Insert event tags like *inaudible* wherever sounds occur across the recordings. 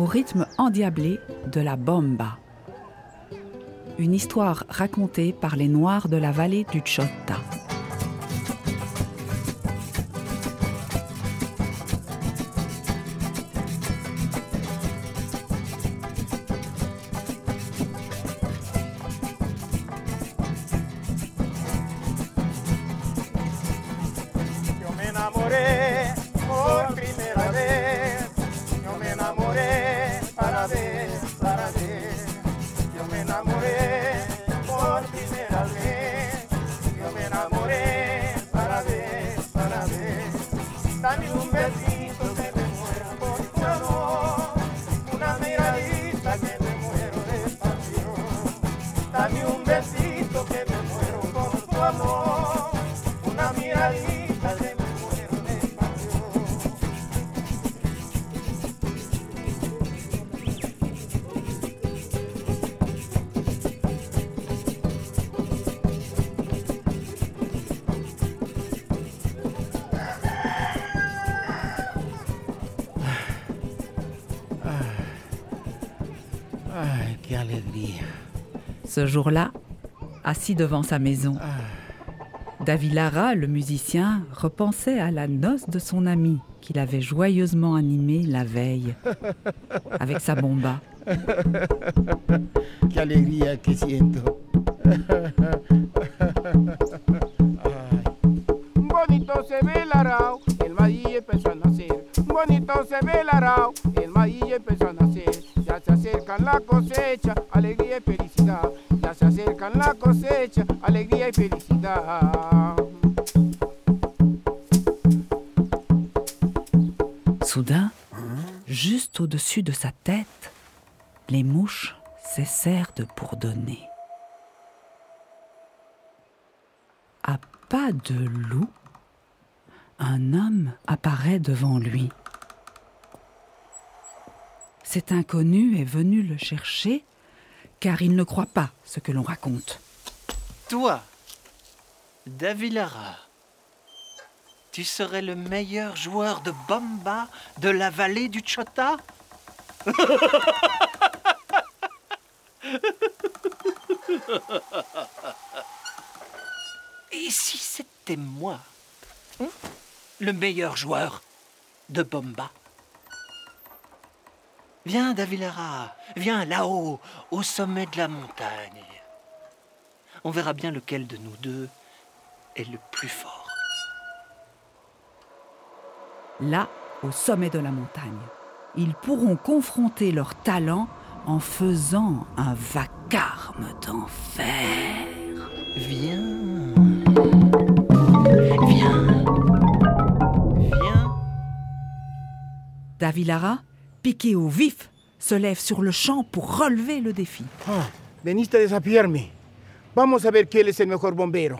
au rythme endiablé de la bomba. Une histoire racontée par les Noirs de la vallée du Chota. Ce jour-là, assis devant sa maison, David Lara, le musicien, repensait à la noce de son ami qu'il avait joyeusement animée la veille avec sa bomba. *laughs* au-dessus de sa tête, les mouches cessèrent de bourdonner. À pas de loup, un homme apparaît devant lui. Cet inconnu est venu le chercher car il ne croit pas ce que l'on raconte. Toi, Davilara, tu serais le meilleur joueur de bomba de la vallée du Chota? *laughs* Et si c'était moi, le meilleur joueur de bomba? Viens, Davilara, viens là-haut, au sommet de la montagne. On verra bien lequel de nous deux est le plus fort. Là, au sommet de la montagne, ils pourront confronter leurs talents en faisant un vacarme d'enfer. Viens. Viens. Viens. Davilara, piqué au vif, se lève sur le champ pour relever le défi. Ah, veniste a desafiarme. Vamos a ver quién es el mejor bombero.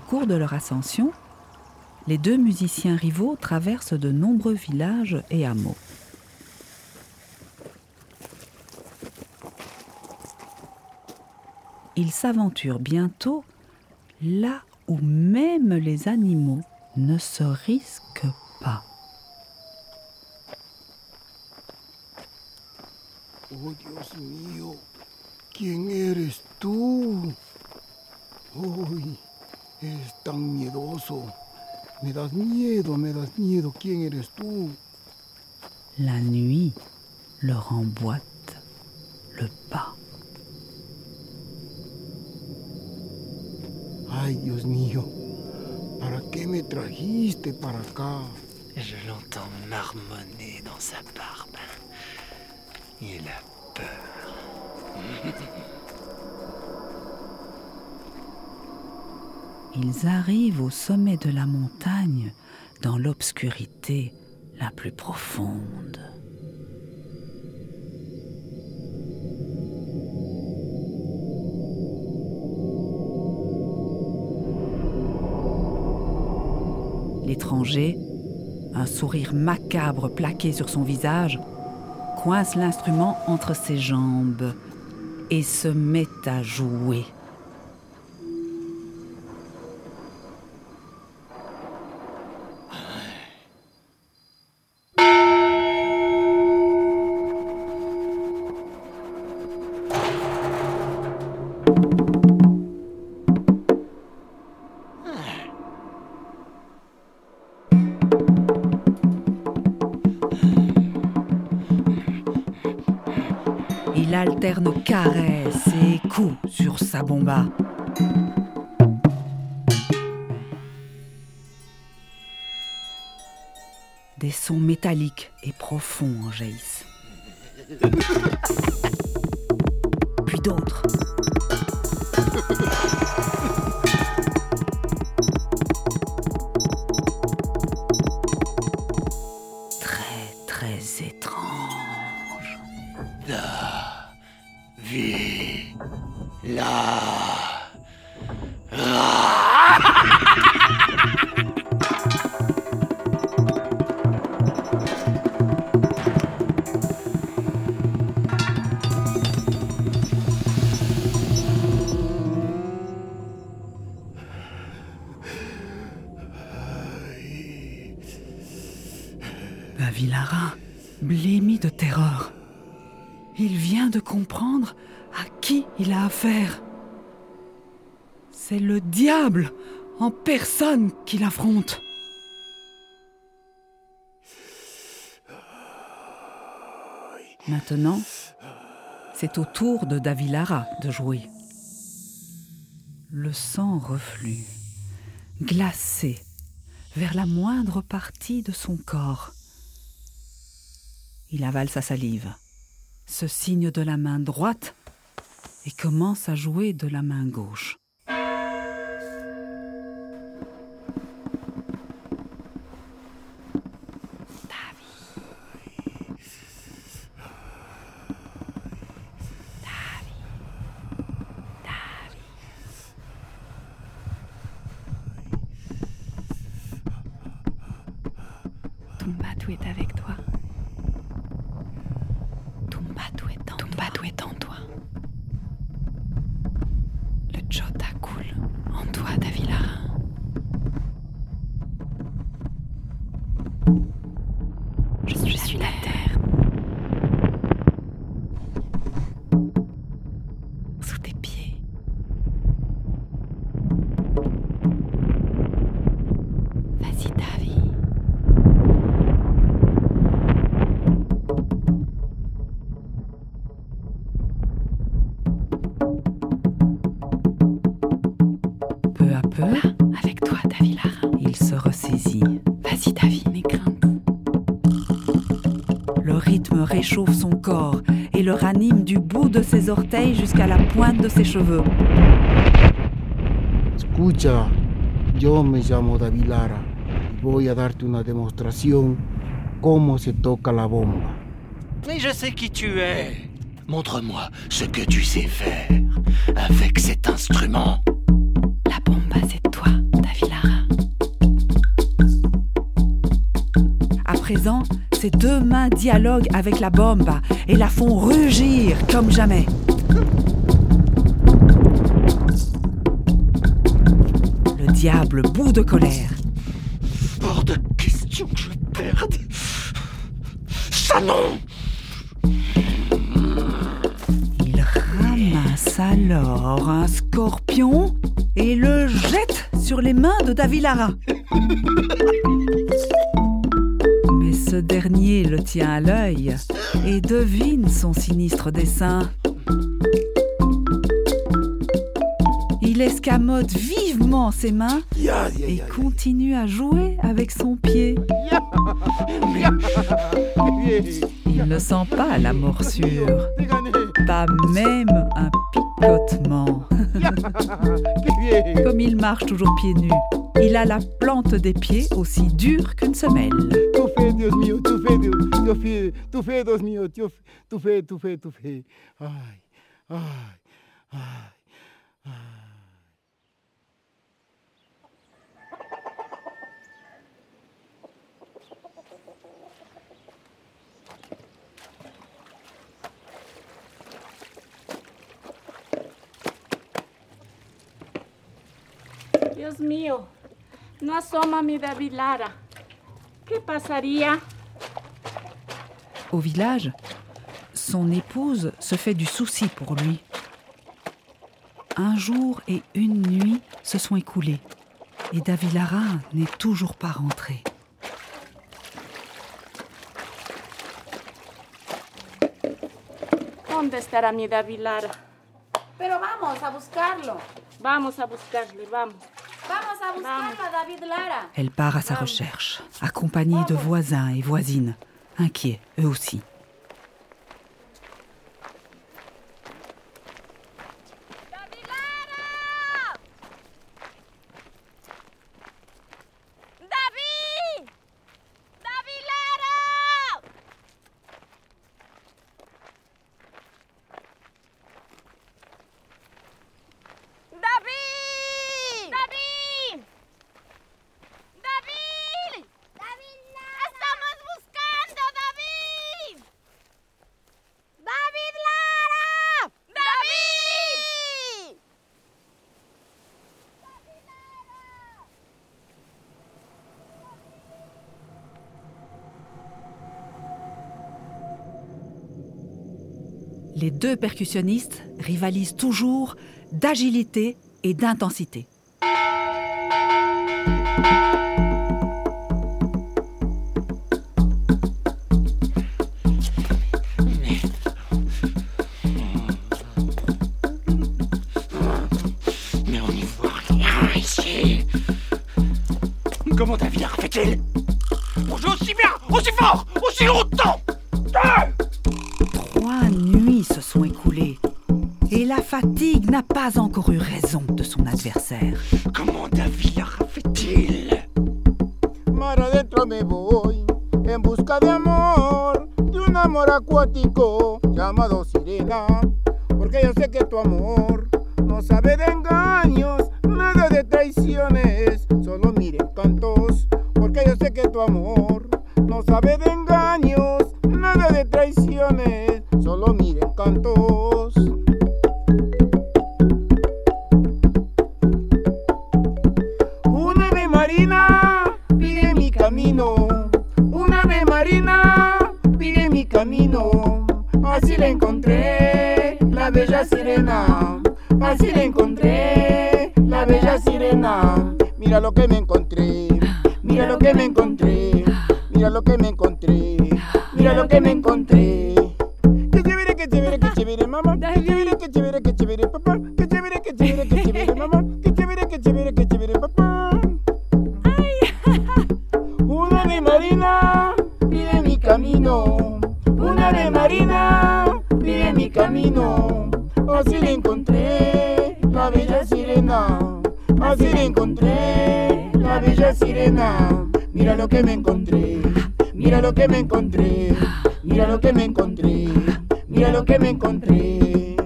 Cours de leur ascension, les deux musiciens rivaux traversent de nombreux villages et hameaux. Ils s'aventurent bientôt là où même les animaux ne se risquent pas. Oh, es tan miedoso. Me das miedo, me das miedo. ¿Quién eres tú? La nuit leur emboîte le pas. Ay, Dios mío. ¿Para qué me trajiste para acá? Je l'entends marmonner dans sa barbe. Il a peur. *laughs* Ils arrivent au sommet de la montagne dans l'obscurité la plus profonde. L'étranger un sourire macabre plaqué sur son visage, coince l'instrument entre ses jambes et se met à jouer. Il alterne caresses et coups sur sa bomba. Des sons métalliques et profonds en jaillissent. Puis d'autres. C'est le diable en personne qu'il affronte. Maintenant, c'est au tour de Davilara de jouer. Le sang reflue, glacé, vers la moindre partie de son corps. Il avale sa salive, se signe de la main droite et commence à jouer de la main gauche. Tombatu est avec toi. Tombatu est en Tombatu est en toi. Le Jota Peu à peu, Là, avec toi, Davilara. il se ressaisit. Vas-y, Davi, n'aie crainte. Le rythme réchauffe son corps et le ranime du bout de ses orteils jusqu'à la pointe de ses cheveux. Escucha, yo me llamo Davilara y voy a darte una demostración cómo se toca la bomba. Mais je sais qui tu es. Montre-moi ce que tu sais faire avec cet instrument. Ses deux mains dialoguent avec la bomba et la font rugir comme jamais. Le diable bout de colère. Hors de question que je perde. Ça non Il ramasse alors un scorpion et le jette sur les mains de Davilara. Ce dernier le tient à l'œil et devine son sinistre dessein. Il escamote vivement ses mains et continue à jouer avec son pied. *laughs* Il ne sent pas la morsure, pas même un picotement. *laughs* Comme il marche toujours pieds nus, il a la plante des pieds aussi dure qu'une semelle. Deus meu, tu fez, Deus, filho, tu fez, Deus meu, tu, tu fez, tu fez, tu fez. Ai, ai, ai, ai. Deus meu, não é assoma-me da bilara. ¿Qué pasaría? Au village, son épouse se fait du souci pour lui. Un jour et une nuit se sont écoulés et Davilara n'est toujours pas rentré. ¿Dónde estará mi David Lara? Pero vamos a buscarlo. Vamos a buscarle, vamos. Elle part à sa recherche, accompagnée de voisins et voisines, inquiets eux aussi. ¡David! ¡David Lara! ¡David! ¡David! ¡David! ¡David Lara! ¡Estamos buscando, David! ¡David Lara! ¡David! Les deux percussionnistes rivalisent toujours d'agilité et d'intensité. Nuits se sont écoulées. Et la fatigue n'a pas encore eu raison de son adversaire. Comment David a fait-il Mar adentro me voy en busca de amor, de un amor acuático llamado sirena, porque yo sé que tu amor no sabe de engaños, nada de traiciones, solo miren cantos, porque yo sé que tu amor no sabe de engaños, nada de traiciones, solo miren cantos. Una ave marina pide mi camino. Una ave marina pide mi camino. Así la encontré, la bella sirena. Así la encontré, la bella sirena. Mira lo que me encontré. Mira lo que me encontré. Mira lo que me encontré. Mira lo que me encontré. Encontré, la bella sirena. Mira lo que me encontré. Mira lo que me encontré. Mira lo que me encontré. Mira lo que me encontré.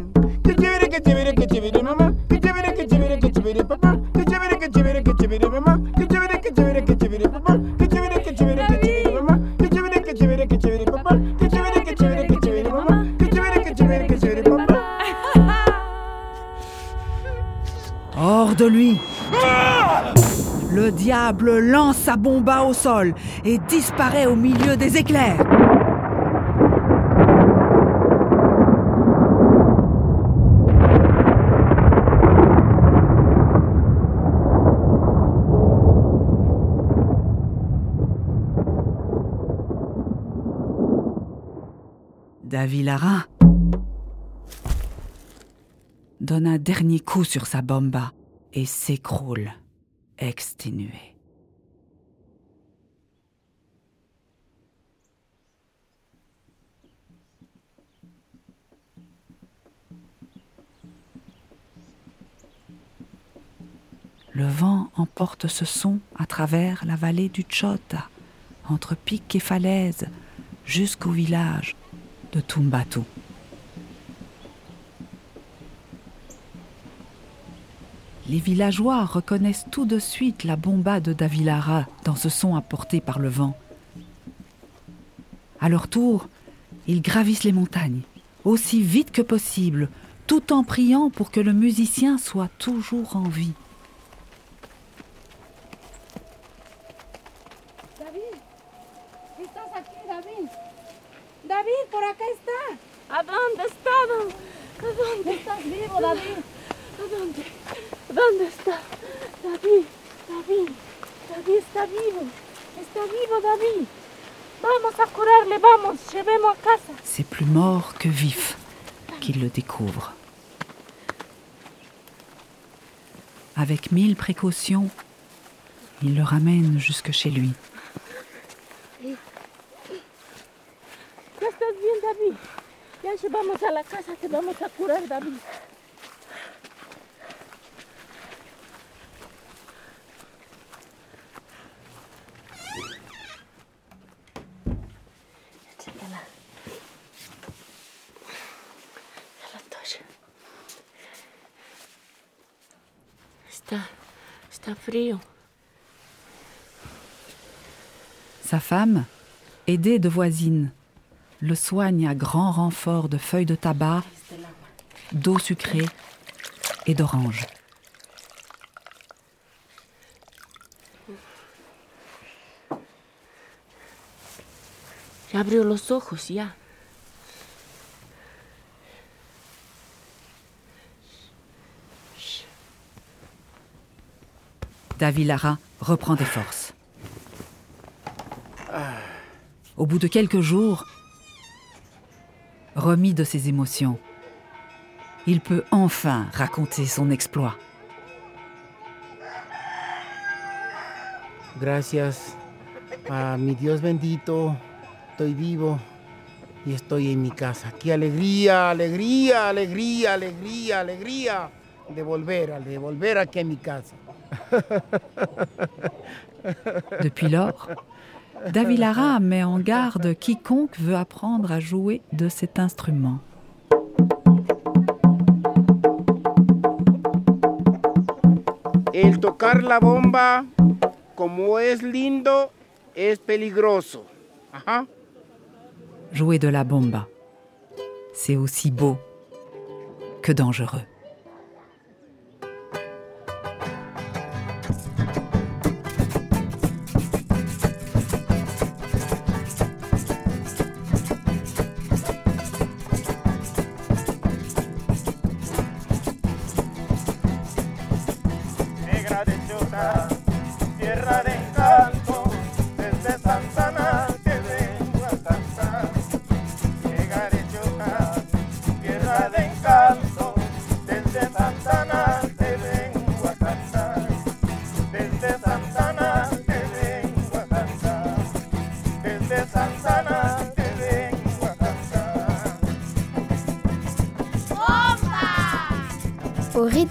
Qué chévere, qué chévere, qué chévere, mamá. Qué chévere, qué chévere, qué chévere, papá. Qué chévere, qué chévere, qué chévere, mamá. Qué chévere, qué chévere, qué chévere, papá. Qué chévere, qué chévere, qué chévere, mamá. Qué chévere, qué chévere, qué chévere, papá. Qué chévere, qué chévere, qué chévere, mamá. Qué chévere, qué chévere, qué chévere, papá. Hors de lui Le diable lance sa bomba au sol et disparaît au milieu des éclairs. Davilara donne un dernier coup sur sa bomba et s'écroule, Le vent emporte ce son à travers la vallée du Chota, entre pics et falaises, jusqu'au village de Tumbatu. Les villageois reconnaissent tout de suite la bombade d'Avilara dans ce son apporté par le vent. À leur tour, ils gravissent les montagnes, aussi vite que possible, tout en priant pour que le musicien soit toujours en vie. David, ¿Dónde está? David, David, David está vivo. Está vivo, David. Vamos a curarle, vamos, llevemos a casa. C'est plus mort que vif qu'il le découvre. Avec mille précautions, il le ramène jusque chez lui. Ya David? Ya llevamos a la casa, te vamos a curar, David. Está frío. Sa femme, aidée de voisines, le soigne à grand renfort de feuilles de tabac, d'eau sucrée et d'oranges. Ya abrió los ojos, ya. Davilara reprend des forces. Au bout de quelques jours, remis de ses émotions, il peut enfin raconter son exploit. Gracias a mi Dios bendito, estoy vivo y estoy en mi casa. Qué alegría, alegría, alegría, alegría, alegría de volver, de volver aquí a mi casa. *laughs* Depuis lors, Davilara met en garde quiconque veut apprendre à jouer de cet instrument. El tocar la bomba, como es lindo, es peligroso. Ajá. Jouer de la bomba, c'est aussi beau que dangereux.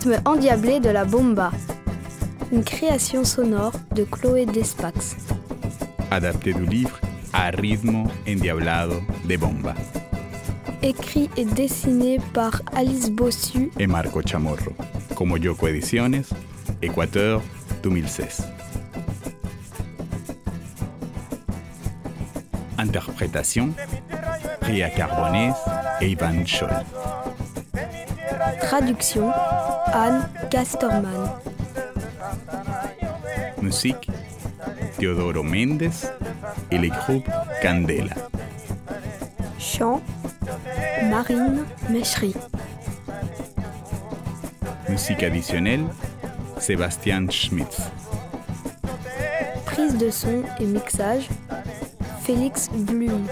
Rythme endiablé de la bomba. Une création sonore de Chloé Despax. adapté du livre A ritmo endiablado de bomba, Écrit et dessiné par Alice Bossu et Marco Chamorro, como Yoko Ediciones, Ecuador 2016. Interprétation Ria Carbonés et Ivan Scholl. Traduction Anne Casterman. Musique Teodoro Méndez et le groupe Candela. Chant Marine Mechery. Musique additionnelle Sébastien Schmitz. Prise de son et mixage Félix Blum.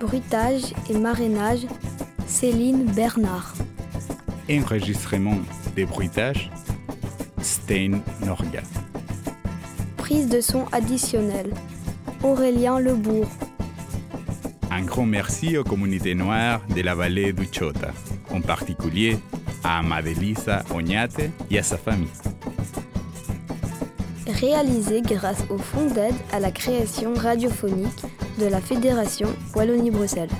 Bruitage et marrainage Céline Bernard. Enregistrement des bruitages Stein Norga. Prise de son additionnelle Aurélien Lebourg. Un grand merci aux communautés noires de la vallée du Chota, en particulier à Madelisa Oñate et à sa famille. Réalisé grâce au fonds d'aide à la création radiophonique de la Fédération Wallonie-Bruxelles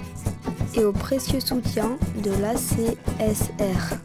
et au précieux soutien de l'ACSR.